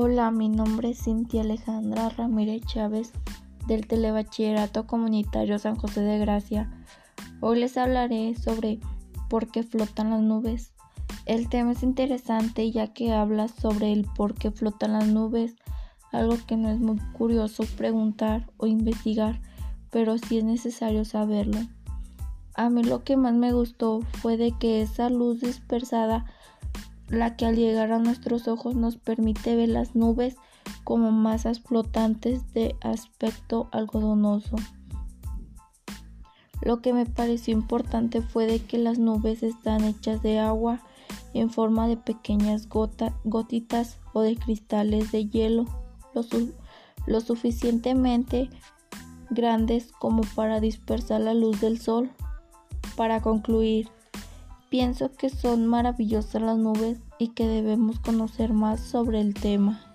Hola, mi nombre es Cintia Alejandra Ramírez Chávez del Telebachillerato Comunitario San José de Gracia. Hoy les hablaré sobre por qué flotan las nubes. El tema es interesante ya que habla sobre el por qué flotan las nubes, algo que no es muy curioso preguntar o investigar, pero sí es necesario saberlo. A mí lo que más me gustó fue de que esa luz dispersada la que al llegar a nuestros ojos nos permite ver las nubes como masas flotantes de aspecto algodonoso. Lo que me pareció importante fue de que las nubes están hechas de agua en forma de pequeñas gotitas o de cristales de hielo, lo, lo suficientemente grandes como para dispersar la luz del sol. Para concluir, Pienso que son maravillosas las nubes y que debemos conocer más sobre el tema.